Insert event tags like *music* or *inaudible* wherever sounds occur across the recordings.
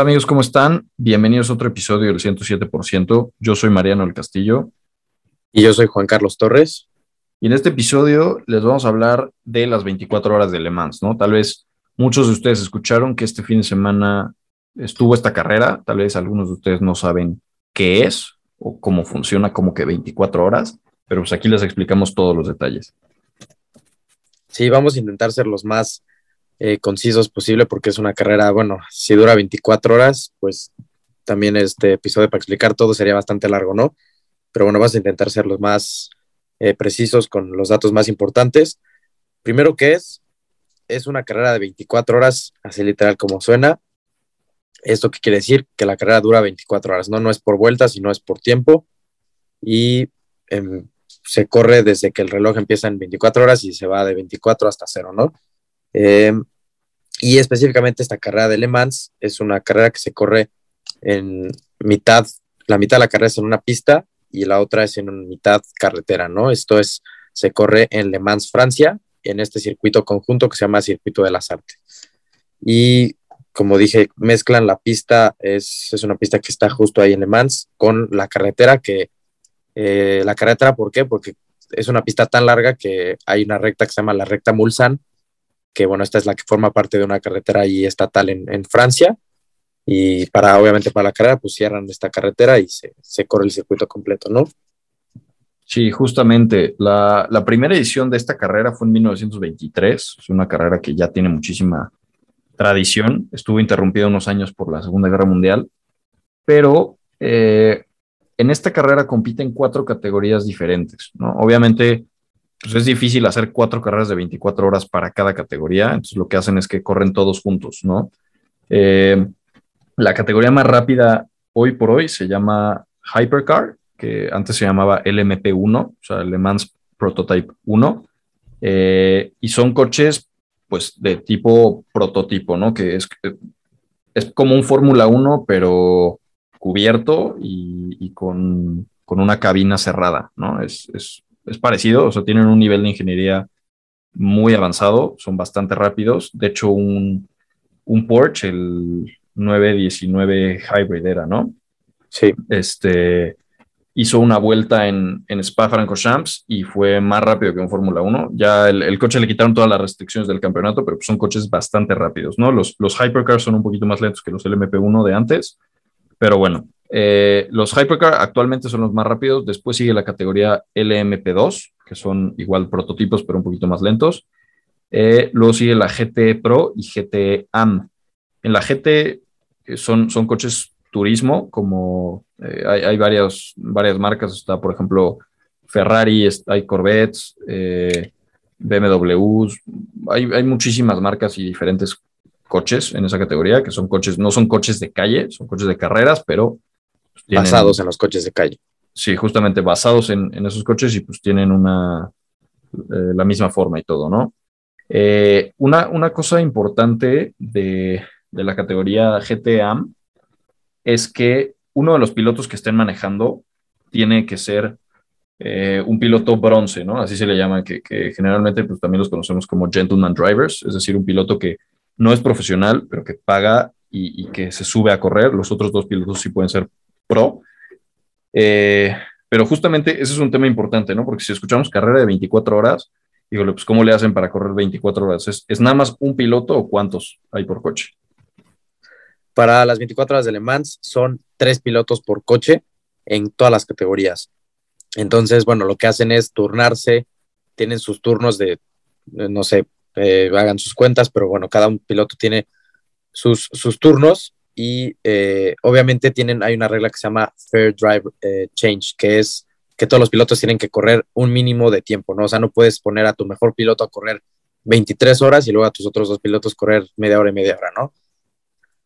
Hola amigos, ¿cómo están? Bienvenidos a otro episodio del 107%. Yo soy Mariano del Castillo. Y yo soy Juan Carlos Torres. Y en este episodio les vamos a hablar de las 24 horas de Le Mans, ¿no? Tal vez muchos de ustedes escucharon que este fin de semana estuvo esta carrera, tal vez algunos de ustedes no saben qué es o cómo funciona, como que 24 horas, pero pues aquí les explicamos todos los detalles. Sí, vamos a intentar ser los más eh, concisos posible porque es una carrera, bueno, si dura 24 horas, pues también este episodio para explicar todo sería bastante largo, ¿no? Pero bueno, vamos a intentar ser los más eh, precisos con los datos más importantes. Primero, ¿qué es? Es una carrera de 24 horas, así literal como suena. ¿Esto qué quiere decir? Que la carrera dura 24 horas, ¿no? No es por vueltas, sino es por tiempo. Y em, se corre desde que el reloj empieza en 24 horas y se va de 24 hasta cero, ¿no? Em, y específicamente esta carrera de Le Mans es una carrera que se corre en mitad, la mitad de la carrera es en una pista y la otra es en mitad carretera, ¿no? Esto es, se corre en Le Mans, Francia, en este circuito conjunto que se llama Circuito de las Artes. Y como dije, mezclan la pista, es, es una pista que está justo ahí en Le Mans, con la carretera que, eh, la carretera, ¿por qué? Porque es una pista tan larga que hay una recta que se llama la recta Mulsanne, que bueno, esta es la que forma parte de una carretera ahí estatal en, Francia. Y para, obviamente, para la carrera, pues cierran esta carretera y se, se corre el circuito completo, ¿no? Sí, justamente. La, la, primera edición de esta carrera fue en 1923. Es una carrera que ya tiene muchísima tradición. Estuvo interrumpida unos años por la Segunda Guerra Mundial. Pero eh, en esta carrera compiten cuatro categorías diferentes. ¿no? Obviamente, pues es difícil hacer cuatro carreras de 24 horas para cada categoría, entonces lo que hacen es que corren todos juntos, ¿no? Eh, la categoría más rápida hoy por hoy se llama Hypercar, que antes se llamaba LMP1, o sea, Le Mans Prototype 1, eh, y son coches pues de tipo prototipo, ¿no? Que es, es como un Fórmula 1, pero cubierto y, con, con, una cabina cerrada, ¿no? Es es parecido, o sea, tienen un nivel de ingeniería muy avanzado, son bastante rápidos. De hecho, un, un Porsche, el 919 Hybrid era, ¿no? Sí. Este, hizo una vuelta en, en Spa-Francorchamps y fue más rápido que un Fórmula 1. Ya el, el, coche le quitaron todas las restricciones del campeonato, pero son coches bastante rápidos, ¿no? Los, los Hypercars son un poquito más lentos que los LMP1 de antes, pero bueno, eh, los Hypercar actualmente son los más rápidos. Después sigue la categoría LMP2, que son igual prototipos, pero un poquito más lentos. Eh, luego sigue la GT Pro y GT AM. En la GT eh, son, son coches turismo, como hay, hay varias, varias marcas. Está, por ejemplo, Ferrari, hay Corvettes, eh, BMWs. Hay, hay muchísimas marcas y diferentes coches en esa categoría, que son coches, no son coches de calle, son coches de carreras, pero tienen, basados en los coches de calle. Sí, justamente basados en, en esos coches y pues tienen una, eh, la misma forma y todo, ¿no? Eh, una, una, cosa importante de, de la categoría GTAM es que uno de los pilotos que estén manejando tiene que ser eh, un piloto bronce, ¿no? Así se le llama, que, que, generalmente pues también los conocemos como gentleman drivers, es decir, un piloto que no es profesional, pero que paga y, y que se sube a correr. Los otros dos pilotos sí pueden ser pro. Eh, pero justamente ese es un tema importante, ¿no? Porque si escuchamos carrera de 24 horas, híjole, pues ¿cómo le hacen para correr 24 horas? ¿Es, ¿Es, nada más un piloto o cuántos hay por coche? Para las 24 horas de Le Mans son tres pilotos por coche en todas las categorías. Entonces, bueno, lo que hacen es turnarse, tienen sus turnos de, no sé, eh, hagan sus cuentas, pero bueno, cada un piloto tiene sus, sus turnos y eh, obviamente tienen, hay una regla que se llama Fair Drive eh, Change, que es que todos los pilotos tienen que correr un mínimo de tiempo, ¿no? O sea, no puedes poner a tu mejor piloto a correr 23 horas y luego a tus otros dos pilotos correr media hora y media hora, ¿no?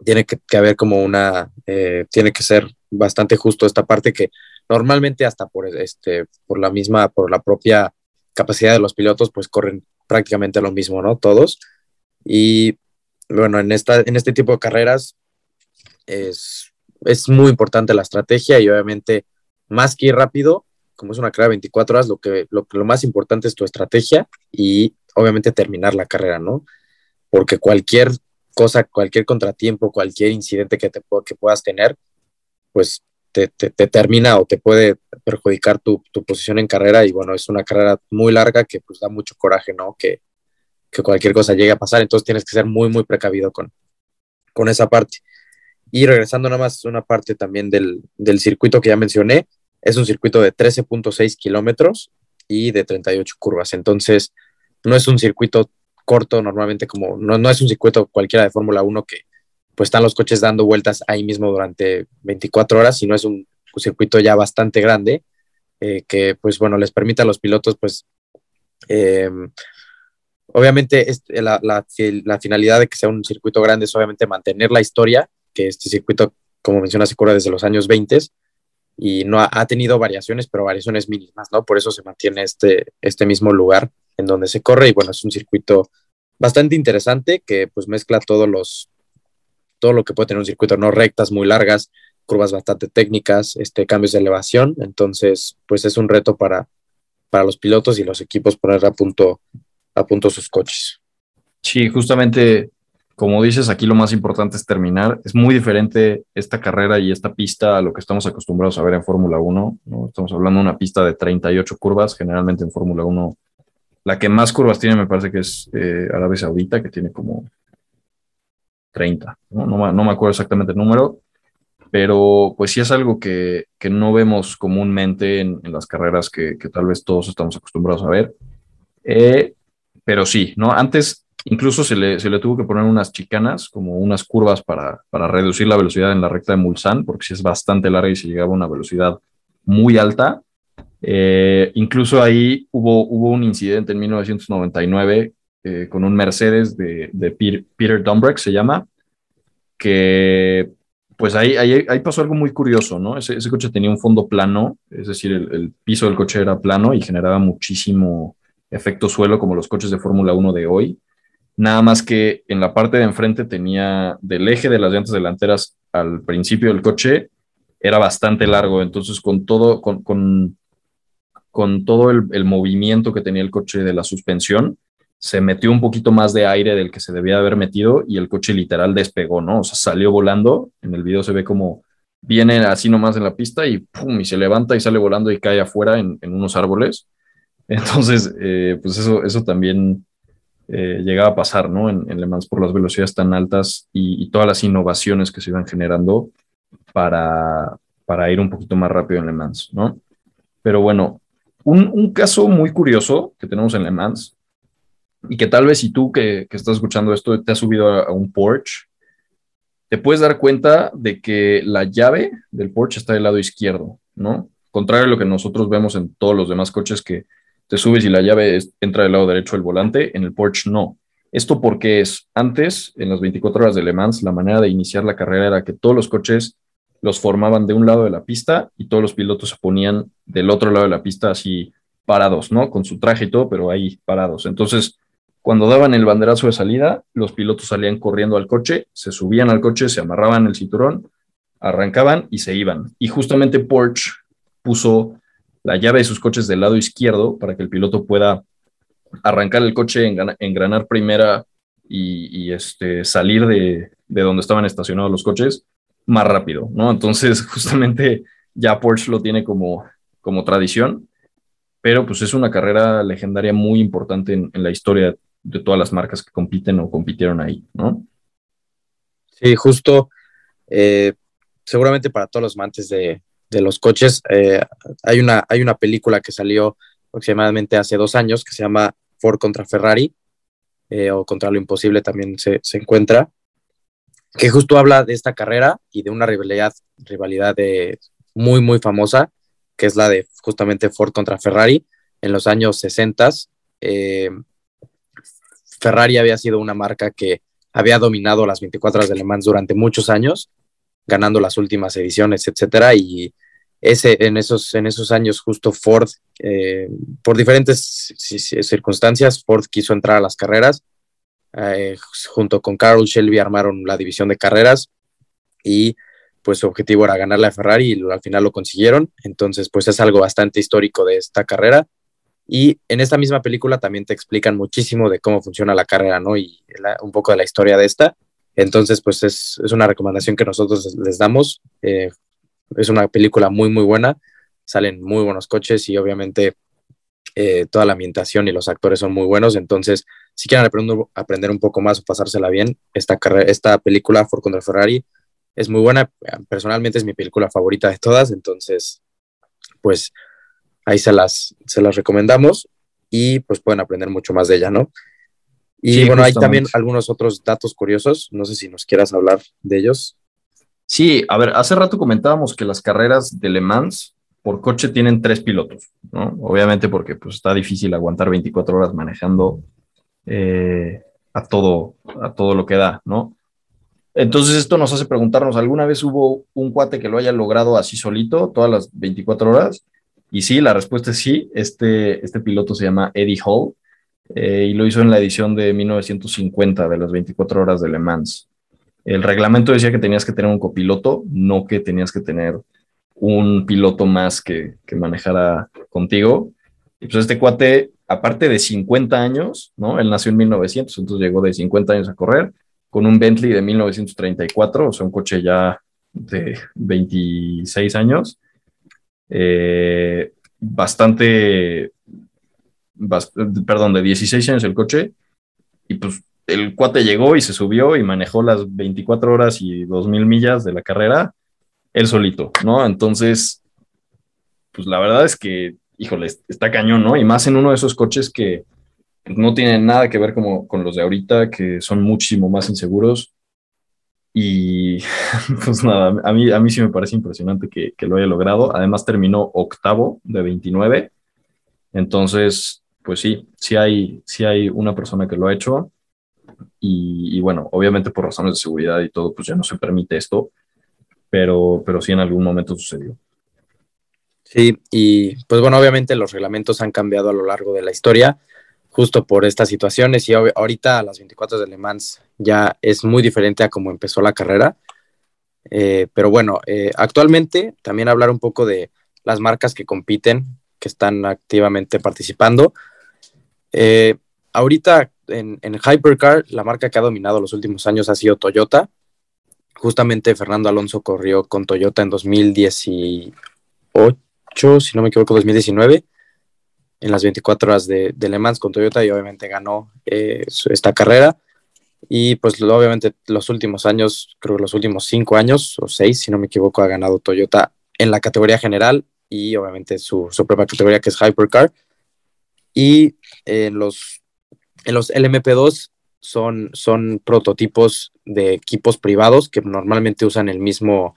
Tiene que, haber como una, eh, tiene que ser bastante justo esta parte que normalmente hasta por, este, por la misma, por la propia capacidad de los pilotos, pues corren prácticamente lo mismo, ¿no? Todos. Y bueno, en, esta, en este tipo de carreras, es, es muy importante la estrategia y obviamente más que ir rápido, como es una carrera de 24 horas, lo, que, lo, lo más importante es tu estrategia y obviamente terminar la carrera, ¿no? Porque cualquier cosa, cualquier contratiempo, cualquier incidente que, te, que puedas tener, pues te, termina o te puede perjudicar tu, posición en carrera y bueno, es una carrera muy larga que pues da mucho coraje, ¿no? Que, que cualquier cosa llegue a pasar, entonces tienes que ser muy, muy precavido con, con esa parte. Y regresando nada más una parte también del, del circuito que ya mencioné, es un circuito de 13.6 kilómetros y de 38 curvas, entonces no es un circuito corto normalmente como, no, no es un circuito cualquiera de Fórmula 1 que pues están los coches dando vueltas ahí mismo durante 24 horas, sino es un, circuito ya bastante grande eh, que pues bueno, les permite a los pilotos pues eh, obviamente la, la, la, finalidad de que sea un circuito grande es obviamente mantener la historia, que este circuito como menciona se cura desde los años 20 y no ha, ha, tenido variaciones, pero variaciones mínimas, ¿no? Por eso se mantiene este, este mismo lugar en donde se corre y bueno, es un circuito bastante interesante que pues mezcla todos los, todo lo que puede tener un circuito, no rectas muy largas, curvas bastante técnicas, este, cambios de elevación, entonces pues es un reto para, para los pilotos y los equipos poner a punto, a punto sus coches. Sí, justamente como dices, aquí lo más importante es terminar. Es muy diferente esta carrera y esta pista a lo que estamos acostumbrados a ver en Fórmula 1. ¿no? Estamos hablando de una pista de 38 curvas, generalmente en Fórmula 1 la que más curvas tiene me parece que es eh, Arabia Saudita, que tiene como 30. ¿no? No, me acuerdo exactamente el número, pero pues sí es algo que, no vemos comúnmente en, las carreras que, tal vez todos estamos acostumbrados a ver. Eh, pero sí, ¿no? Antes incluso se le, se le, tuvo que poner unas chicanas, como unas curvas para, para reducir la velocidad en la recta de Mulsanne, porque si es bastante larga y se llegaba a una velocidad muy alta. Eh, incluso ahí hubo, hubo un incidente en 1999 eh, con un Mercedes de, Peter, Peter se llama, que pues ahí, ahí, ahí, pasó algo muy curioso, ¿no? Ese, ese coche tenía un fondo plano, es decir, el, el, piso del coche era plano y generaba muchísimo efecto suelo como los coches de Fórmula 1 de hoy. Nada más que en la parte de enfrente tenía del eje de las llantas delanteras al principio del coche, era bastante largo, entonces con todo, con, con con todo el, movimiento que tenía el coche de la suspensión, se metió un poquito más de aire del que se debía haber metido y el coche literal despegó, ¿no? O sea, salió volando. En el video se ve como viene así nomás en la pista y pum, y se levanta y sale volando y cae afuera en, unos árboles. Entonces, eh, pues eso, eso también eh, llegaba a pasar, ¿no? En, Le Mans por las velocidades tan altas y, todas las innovaciones que se iban generando para, para ir un poquito más rápido en Le Mans, ¿no? Pero bueno, un, caso muy curioso que tenemos en Le Mans y que tal vez si tú que, estás escuchando esto te has subido a, un Porsche, te puedes dar cuenta de que la llave del Porsche está del lado izquierdo, ¿no? Contrario a lo que nosotros vemos en todos los demás coches que te subes y la llave entra del lado derecho del volante, en el Porsche no. Esto porque es antes, en las 24 horas de Le Mans, la manera de iniciar la carrera era que todos los coches los formaban de un lado de la pista y todos los pilotos se ponían del otro lado de la pista así parados, ¿no? Con su traje y todo, pero ahí parados. Entonces, cuando daban el banderazo de salida, los pilotos salían corriendo al coche, se subían al coche, se amarraban el cinturón, arrancaban y se iban. Y justamente Porsche puso la llave de sus coches del lado izquierdo para que el piloto pueda arrancar el coche, engranar primera y, este, salir de, de donde estaban estacionados los coches más rápido, ¿no? Entonces, *laughs* justamente ya Porsche lo tiene como, como tradición, pero pues es una carrera legendaria muy importante en, la historia de todas las marcas que compiten o compitieron ahí, ¿no? Sí, justo, eh, seguramente para todos los amantes de, los coches, eh, hay, una, hay una película que salió aproximadamente hace dos años que se llama Ford contra Ferrari, eh, o contra lo imposible también se, se encuentra, que justo habla de esta carrera y de una rivalidad, rivalidad de muy, muy famosa, que es la de justamente Ford contra Ferrari. En los años 60, eh, Ferrari había sido una marca que había dominado las 24 horas de Le Mans durante muchos años, ganando las últimas ediciones, etcétera, y ese, en, esos, en esos años justo Ford, eh, por diferentes circunstancias, Ford quiso entrar a las carreras eh, junto con Carol Shelby armaron la división de carreras y pues su objetivo era ganarle a Ferrari y al final lo consiguieron. Entonces, pues es algo bastante histórico de esta carrera. Y en esta misma película también te explican muchísimo de cómo funciona la carrera, ¿no? Y un poco de la historia de esta. Entonces, pues es, una recomendación que nosotros les damos. Eh, es una película muy, muy buena. Salen muy buenos coches y obviamente eh, toda la ambientación y los actores son muy buenos. Entonces, si quieren aprender, un poco más o pasársela bien, esta, esta película Ford contra Ferrari es muy buena. Personalmente es mi película favorita de todas. Entonces, pues ahí se las, se las recomendamos y pues pueden aprender mucho más de ella, ¿no? Y bueno, hay también algunos otros datos curiosos, no sé si nos quieras hablar de ellos. Sí, a ver, hace rato comentábamos que las carreras de Le Mans por coche tienen tres pilotos, ¿no? Obviamente porque pues está difícil aguantar 24 horas manejando eh, a, todo, a todo lo que da, ¿no? Entonces esto nos hace preguntarnos, ¿alguna vez hubo un cuate que lo haya logrado así solito todas las 24 horas? Y sí, la respuesta es sí. Este, este piloto se llama Eddie Hall eh, y lo hizo en la edición de 1950 de las 24 horas de Le Mans. El reglamento decía que tenías que tener un copiloto, no que tenías que tener un piloto más que, que manejara contigo. Y pues este cuate, aparte de 50 años, ¿no? Él nació en 1900, entonces llegó de 50 años a correr con un Bentley de 1934, o sea, un coche ya de 26 años. Eh, bastante perdón, de 16 años el coche, y pues el cuate llegó y se subió y manejó las 24 horas y 2.000 millas de la carrera él solito, ¿no? Entonces, pues la verdad es que, híjole, está cañón, ¿no? Y más en uno de esos coches que no tienen nada que ver como con los de ahorita, que son muchísimo más inseguros. Y *laughs* pues nada, a mí, a mí sí me parece impresionante que, que lo haya logrado. Además terminó octavo de 29. Entonces, pues sí, sí hay, sí hay una persona que lo ha hecho y, bueno, obviamente por razones de seguridad y todo, pues ya no se permite esto, pero, pero sí en algún momento sucedió. Sí, y pues bueno, obviamente los reglamentos han cambiado a lo largo de la historia, justo por estas situaciones, y ahorita a las 24 de Le Mans ya es muy diferente a cómo empezó la carrera. Eh, pero bueno, eh, actualmente también hablar un poco de las marcas que compiten, que están activamente participando. Eh, ahorita en, Hypercar, la marca que ha dominado los últimos años ha sido Toyota. Justamente Fernando Alonso corrió con Toyota en 2018, si no me equivoco, 2019, en las 24 horas de, Le Mans con Toyota y obviamente ganó eh, esta carrera. Y pues obviamente los últimos años, creo que los últimos cinco años o seis, si no me equivoco, ha ganado Toyota en la categoría general y obviamente su, su propia categoría que es Hypercar. Y en los, en los LMP2 son, son prototipos de equipos privados que normalmente usan el mismo,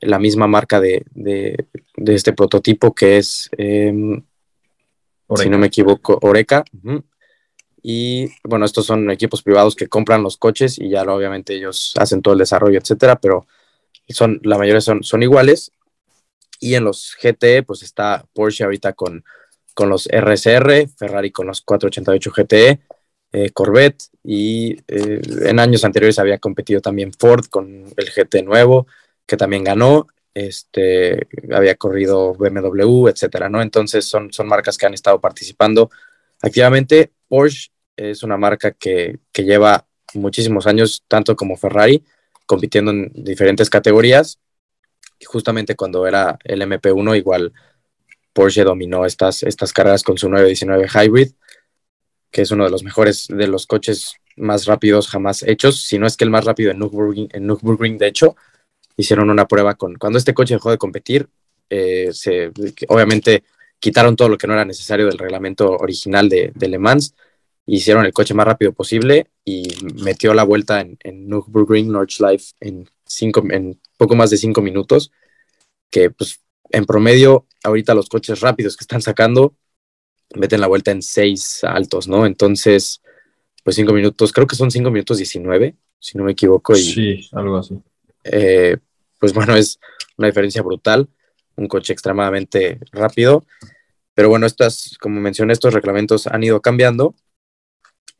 la misma marca de, de, este prototipo que es, em, si no me equivoco, Oreca. Y bueno, estos son equipos privados que compran los coches y ya obviamente ellos hacen todo el desarrollo, etcétera, pero son, la mayoría son, son iguales. Y en los GT, pues está Porsche ahorita con con los RSR, Ferrari con los 488 GTE, eh, Corvette y eh, en años anteriores había competido también Ford con el GT nuevo, que también ganó, este, había corrido BMW, etcétera, ¿no? Entonces son, son marcas que han estado participando activamente. Porsche es una marca que, que lleva muchísimos años, tanto como Ferrari, compitiendo en diferentes categorías. Justamente cuando era el MP1, igual Porsche dominó estas, estas carreras con su 919 Hybrid, que es uno de los mejores de los coches más rápidos jamás hechos, si no es que el más rápido en Nürburgring, en Nürburgring de hecho, hicieron una prueba con, cuando este coche dejó de competir, eh, se, obviamente quitaron todo lo que no era necesario del reglamento original de, Le Mans, hicieron el coche más rápido posible y metió la vuelta en, en Nürburgring Nordschleife en, cinco, en poco más de cinco minutos, que pues en promedio, ahorita los coches rápidos que están sacando meten la vuelta en seis altos, ¿no? Entonces, pues cinco minutos, creo que son cinco minutos 19, si no me equivoco. Y, sí, algo así. Eh, pues *laughs* bueno, es una diferencia brutal, un coche extremadamente rápido. Pero bueno, estas, como mencioné, estos reglamentos han ido cambiando.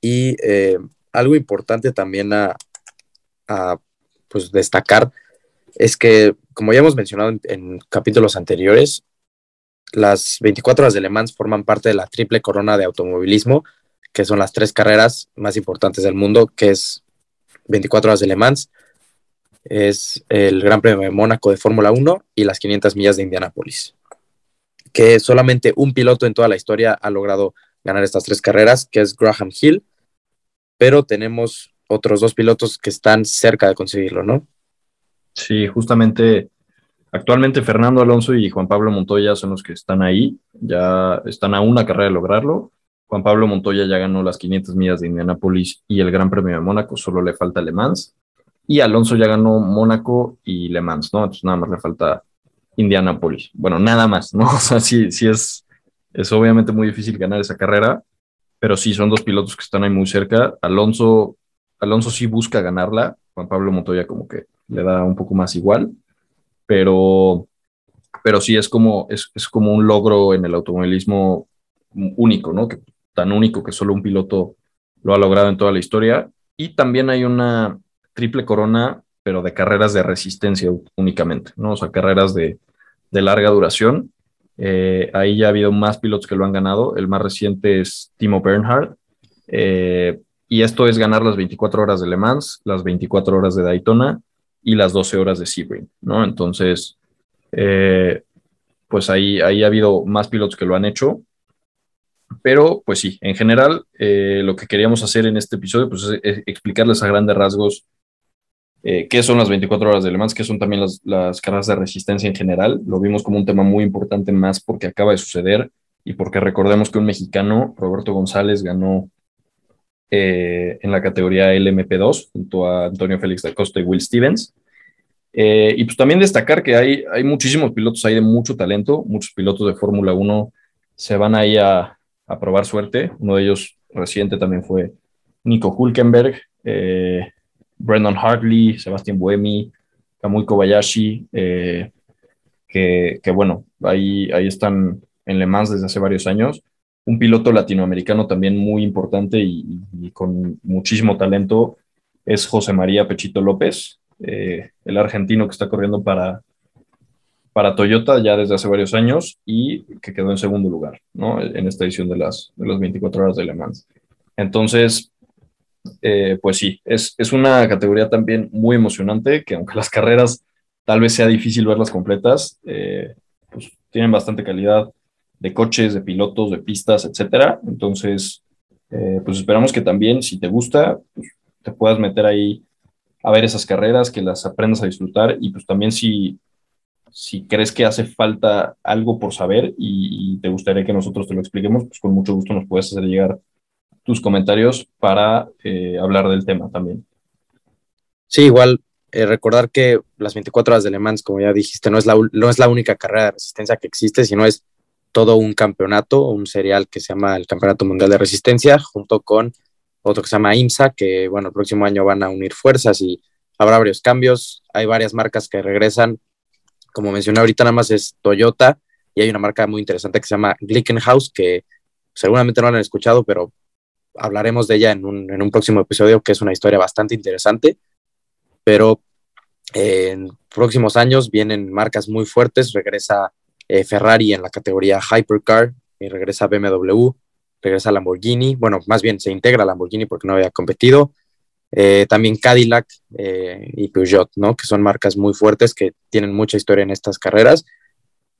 Y eh, algo importante también a, a pues, destacar es que, como ya hemos mencionado en, capítulos anteriores, las 24 horas de Le Mans forman parte de la triple corona de automovilismo, que son las tres carreras más importantes del mundo, que es 24 horas de Le Mans, es el Gran Premio de Mónaco de Fórmula 1 y las 500 millas de Indianápolis. Que solamente un piloto en toda la historia ha logrado ganar estas tres carreras, que es Graham Hill, pero tenemos otros dos pilotos que están cerca de conseguirlo, ¿no? Sí, justamente actualmente Fernando Alonso y Juan Pablo Montoya son los que están ahí, ya están a una carrera de lograrlo. Juan Pablo Montoya ya ganó las 500 millas de Indianápolis y el Gran Premio de Mónaco, solo le falta Le Mans. Y Alonso ya ganó Mónaco y Le Mans, ¿no? Entonces nada más le falta Indianápolis. Bueno, nada más, ¿no? *laughs* O sea, sí, sí es, es obviamente muy difícil ganar esa carrera, pero sí son dos pilotos que están ahí muy cerca. Alonso, Alonso sí busca ganarla, Juan Pablo Montoya como que le da un poco más igual, pero, pero sí es como, es, es como un logro en el automovilismo único, ¿no? Tan único que solo un piloto lo ha logrado en toda la historia. Y también hay una, triple corona, pero de carreras de resistencia únicamente, ¿no? O sea, carreras de, larga duración. Eh, ahí ya ha habido más pilotos que lo han ganado. El más reciente es Timo Bernhard. Eh, y esto es ganar las 24 horas de Le Mans, las 24 horas de Daytona y las 12 horas de Sebring, ¿no? Entonces, eh, pues ahí, ahí ha habido más pilotos que lo han hecho. Pero, pues sí, en general, lo que queríamos hacer en este episodio pues, es explicarles a grandes rasgos eh, qué son las 24 horas de Le Mans, qué son también las, las, carreras de resistencia en general. Lo vimos como un tema muy importante más porque acaba de suceder y porque recordemos que un mexicano, Roberto González, ganó eh, en la categoría LMP2 junto a Antonio Félix da Costa y Will Stevens. Eh, y pues también destacar que hay, hay muchísimos pilotos ahí de mucho talento, muchos pilotos de Fórmula 1 se van ahí a, a, probar suerte. Uno de ellos reciente también fue Nico Hulkenberg. Eh, Brendan Hartley, Sebastián Buemi, Kamui Kobayashi, eh, que, bueno, ahí, ahí están en Le Mans desde hace varios años. Un piloto latinoamericano también muy importante y, con muchísimo talento es José María Pechito López, eh, el argentino que está corriendo para, para Toyota ya desde hace varios años y que quedó en segundo lugar ¿no? en esta edición de las, de las 24 horas de Le Mans. Entonces, eh, pues sí, es, una categoría también muy emocionante, que aunque *laughs* las carreras tal vez sea difícil verlas completas, eh, pues tienen bastante calidad de coches, de pilotos, de pistas, etcétera. Entonces, eh, pues esperamos que también, si te gusta, pues, te puedas meter ahí a ver esas carreras, que las aprendas a disfrutar y pues también si, si crees que hace falta algo por saber y, te gustaría que nosotros te lo expliquemos, pues con mucho gusto nos puedes hacer llegar tus comentarios para eh, hablar del tema también. Sí, igual eh, recordar que las 24 horas de Le Mans, como ya dijiste, no es, la, no es la única carrera de resistencia que existe, sino es todo un campeonato, un serial que se llama el Campeonato Mundial de Resistencia, junto con otro que se llama IMSA, que bueno, el próximo año van a unir fuerzas y habrá varios cambios. Hay varias marcas que regresan. Como mencioné ahorita, nada más es Toyota y hay una marca muy interesante que se llama Glickenhaus, que seguramente no han escuchado, pero hablaremos de ella en un, próximo episodio, que es una historia bastante interesante, pero eh, en próximos años vienen marcas muy fuertes, regresa eh, Ferrari en la categoría Hypercar, y regresa BMW, regresa Lamborghini, bueno, más bien se integra Lamborghini porque no había competido, eh, también Cadillac y Peugeot, ¿no? Que son marcas muy fuertes que tienen mucha historia en estas carreras,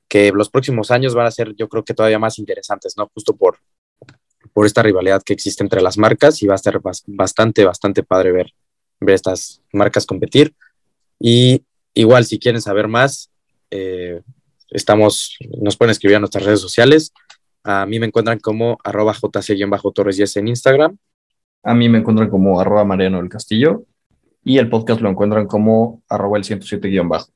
que los próximos años van a ser, yo creo que todavía más interesantes, ¿no? Justo por, por esta rivalidad que existe entre las marcas y va a ser bastante, bastante padre ver, ver estas marcas competir. Y igual, si quieren saber más, eh, estamos, nos pueden escribir a nuestras redes sociales. A mí me encuentran como arroba jc-torres en Instagram. A mí me encuentran como arroba mariano del castillo. Y el podcast lo encuentran como arroba el 107-bajo.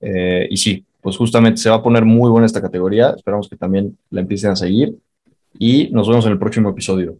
Eh, y sí, pues justamente se va a poner muy buena esta categoría. Esperamos que también la empiecen a seguir y nos vemos en el próximo episodio.